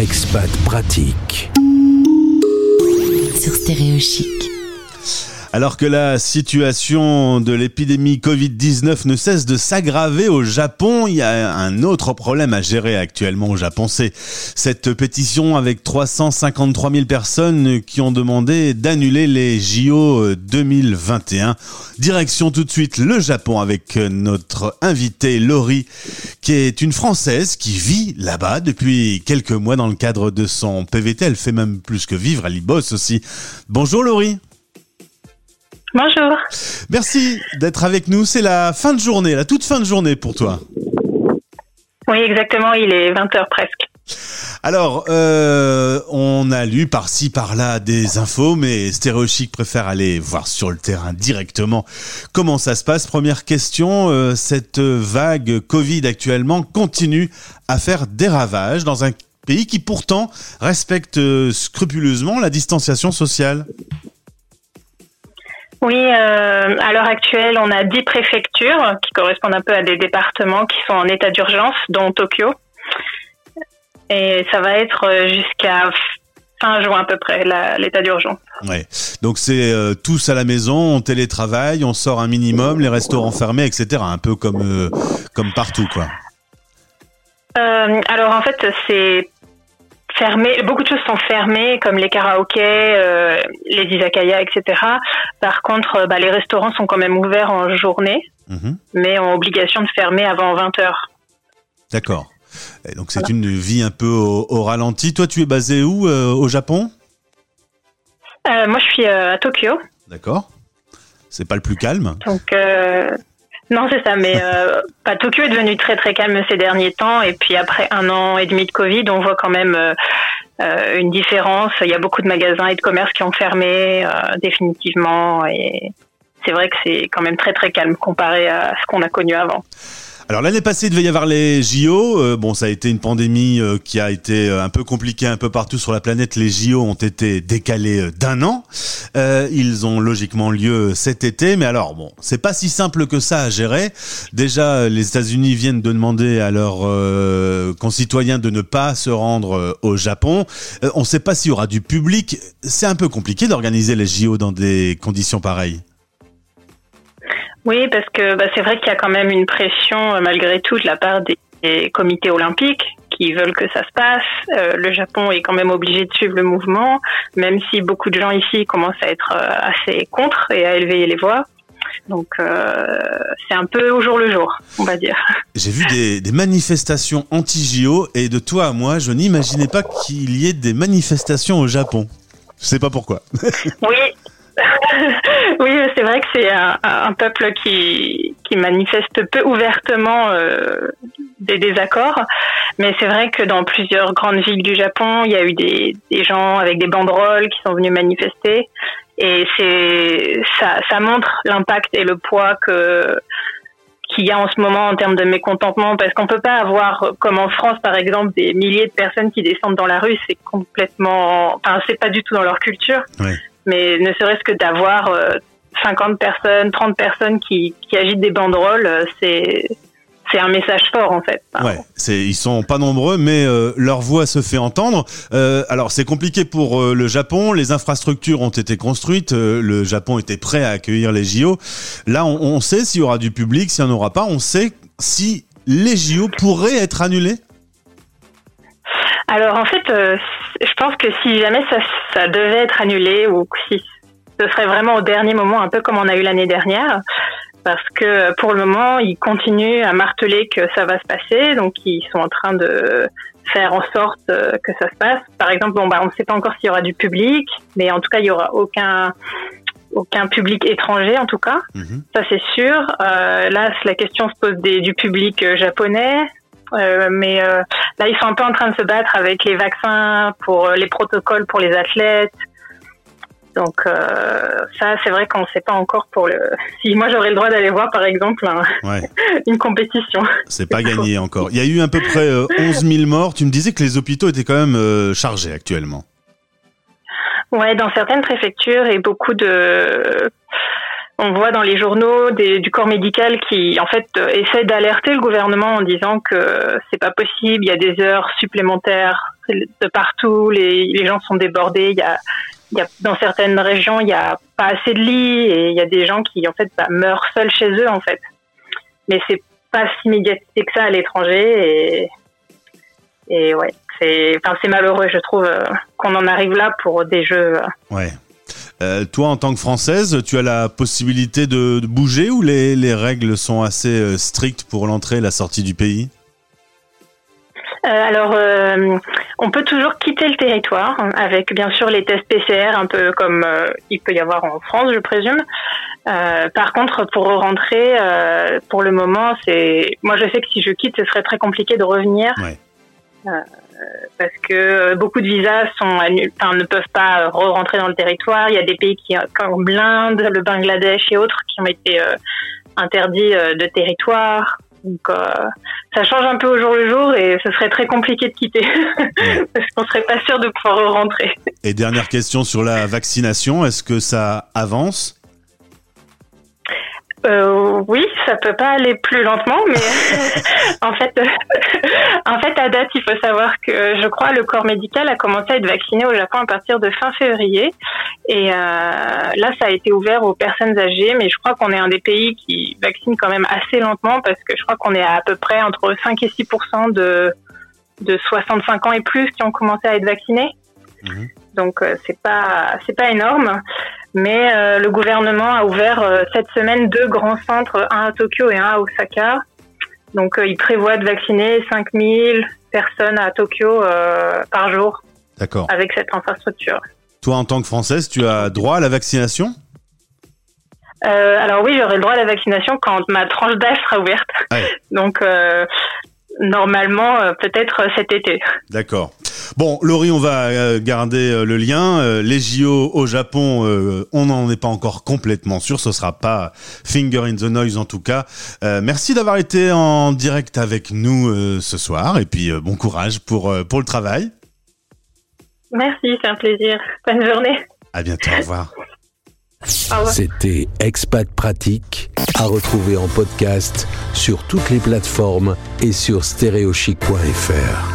Expat pratique. Sur Stéréo Chic. Alors que la situation de l'épidémie Covid-19 ne cesse de s'aggraver au Japon, il y a un autre problème à gérer actuellement au Japon. C'est cette pétition avec 353 000 personnes qui ont demandé d'annuler les JO 2021. Direction tout de suite le Japon avec notre invitée Laurie, qui est une Française qui vit là-bas depuis quelques mois dans le cadre de son PVT. Elle fait même plus que vivre, elle y bosse aussi. Bonjour Laurie. Bonjour. Merci d'être avec nous. C'est la fin de journée, la toute fin de journée pour toi. Oui, exactement. Il est 20h presque. Alors, euh, on a lu par-ci, par-là des infos, mais Stéréochic préfère aller voir sur le terrain directement comment ça se passe? Première question, euh, cette vague Covid actuellement continue à faire des ravages dans un pays qui pourtant respecte euh, scrupuleusement la distanciation sociale. Oui, euh, à l'heure actuelle, on a 10 préfectures qui correspondent un peu à des départements qui sont en état d'urgence, dont Tokyo. Et ça va être euh, jusqu'à fin juin à peu près, l'état d'urgence. Ouais. Donc c'est euh, tous à la maison, on télétravaille, on sort un minimum, les restaurants fermés, etc. Un peu comme, euh, comme partout, quoi. alors en fait, c'est Beaucoup de choses sont fermées, comme les karaokés, euh, les izakaya, etc. Par contre, euh, bah, les restaurants sont quand même ouverts en journée, mhm. mais ont obligation de fermer avant 20 heures. D'accord. donc c'est une vie un peu au, ralenti. Toi, tu es basé où euh, au Japon? Moi, je suis à Tokyo. D'accord. C'est pas le plus calme? Donc non, c'est ça. Mais euh, bah, Tokyo est devenu très très calme ces derniers temps. Et puis après un an et demi de Covid, on voit quand même euh, euh, une différence. Il y a beaucoup de magasins et de commerces qui ont fermé euh, définitivement. Et c'est vrai que c'est quand même très très calme comparé à ce qu'on a connu avant. Alors l'année passée, il devait y avoir les JO. Euh, bon, ça a été une pandémie euh, qui a été euh, un peu compliquée un peu partout sur la planète. Les JO ont été décalés d'un an. ils ont logiquement lieu cet été, mais alors bon, c'est pas si simple que ça à gérer. Déjà, les États-Unis viennent de demander à leurs concitoyens de ne pas se rendre au Japon. on ne sait pas s'il y aura du public. C'est un peu compliqué d'organiser les JO dans des conditions pareilles. Oui, parce que bah, c'est vrai qu'il y a quand même une pression euh, malgré tout de la part des, comités olympiques qui veulent que ça se passe. Euh, le Japon est quand même obligé de suivre le mouvement, même si beaucoup de gens ici commencent à être euh, assez contre et à élever les voix. Donc c'est un peu au jour le jour, on va dire. J'ai vu des, des manifestations anti-JO et de toi à moi, je n'imaginais pas qu'il y ait des manifestations au Japon. Je sais pas pourquoi. oui, oui, c'est vrai que c'est un, peuple qui, manifeste peu ouvertement euh, des désaccords, mais c'est vrai que dans plusieurs grandes villes du Japon, il y a eu des, gens avec des banderoles qui sont venus manifester, et ça, montre l'impact et le poids qu'il y a en ce moment en termes de mécontentement, parce qu'on peut pas avoir, comme en France par exemple, des milliers de personnes qui descendent dans la rue, c'est complètement, enfin c'est pas du tout dans leur culture. Oui. Mais ne serait-ce que d'avoir 50 euh, personnes, 30 personnes qui, qui agitent des banderoles, euh, c'est c'est un message fort en fait. Ouais, c'est ils sont pas nombreux, mais euh, leur voix se fait entendre. Euh, alors c'est compliqué pour le Japon. Les infrastructures ont été construites. le Japon était prêt à accueillir les JO. Là, on, on sait s'il y aura du public, s'il n'y en aura pas. On sait si les JO pourraient être annulés. Alors en fait, je pense que si jamais ça, ça, devait être annulé ou si ce serait vraiment au dernier moment, un peu comme on a eu l'année dernière, parce que pour le moment, ils continuent à marteler que ça va se passer, donc ils sont en train de faire en sorte euh, que ça se passe. Par exemple, bon bah on ne sait pas encore s'il y aura du public, mais en tout cas il y aura aucun aucun public étranger en tout cas, mhm. ça c'est sûr. Euh, là, la question se pose des, du public japonais, euh, mais euh, là, ils sont un peu en train de se battre avec les vaccins pour euh, les protocoles pour les athlètes. Donc ça, c'est vrai qu'on ne sait pas encore pour le. Si moi j'aurais le droit d'aller voir, par exemple, une compétition. C'est pas gagné encore. Il y a eu à peu près 11 000 morts. Tu me disais que les hôpitaux étaient quand même chargés actuellement. Ouais, dans certaines préfectures et beaucoup de on voit dans les journaux du corps médical qui en fait essaie d'alerter le gouvernement en disant que c'est pas possible, il y a des heures supplémentaires de partout, les, les gens sont débordés. Il y a, dans certaines régions, il n'y a pas assez de lits et il y a des gens qui en fait bah, meurent seuls chez eux en fait. Mais c'est pas si médiatisé que ça à l'étranger et, ouais, c'est enfin malheureux je trouve euh, qu'on en arrive là pour des jeux. euh. Euh, toi, en tant que Française, tu as la possibilité de, de bouger ou les, les règles sont assez euh, strictes pour l'entrée et la sortie du pays? Euh, alors, euh, on peut toujours quitter le territoire avec bien sûr les tests PCR, un peu comme euh, il peut y avoir en France, je présume. Par contre, pour rentrer, pour le moment, c'est moi je sais que si je quitte, ce serait très compliqué de revenir. Ouais. Euh, parce que beaucoup de visas sont enfin, ne peuvent pas re-rentrer dans le territoire. Il y a des pays qui, comme l'Inde, le Bangladesh et autres, qui ont été euh, interdits euh, de territoire. Donc, euh, ça change un peu au jour le jour et ce serait très compliqué de quitter parce qu'on serait pas sûr de pouvoir rentrer. Et dernière question sur la vaccination, est-ce que ça avance? Euh, oui, ça peut pas aller plus lentement, mais en fait, en fait, à date, il faut savoir que je crois le corps médical a commencé à être vacciné au Japon à partir de fin février, et euh, là, ça a été ouvert aux personnes âgées, mais je crois qu'on est un des pays qui vaccine quand même assez lentement parce que je crois qu'on est à, à peu près entre 5 et 6% de de 65 ans et plus qui ont commencé à être vaccinés. Mhm. Donc euh, c'est pas c'est pas énorme, mais euh, le gouvernement a ouvert euh, cette semaine deux grands centres, un à Tokyo et un à Osaka. Donc euh, il prévoit de vacciner 5000 personnes à Tokyo par jour D'accord. avec cette infrastructure. Toi, en tant que Française, tu as droit à la vaccination? Alors oui, j'aurai le droit à la vaccination quand ma tranche d'âge sera ouverte. Ouais. Donc normalement euh, peut-être cet été. D'accord. Bon, Laurie, on va euh, garder euh, le lien. Euh, les JO au Japon, euh, on n'en est pas encore complètement sûr. Ce sera pas Finger in the Noise en tout cas. Euh, merci d'avoir été en direct avec nous euh, ce soir et puis euh, bon courage pour euh, pour le travail. Merci, c'est un plaisir. Bonne journée. À bientôt. Au revoir. Revoir. C'était Expat Pratique, à retrouver en podcast sur toutes les plateformes et sur stéréochic.fr.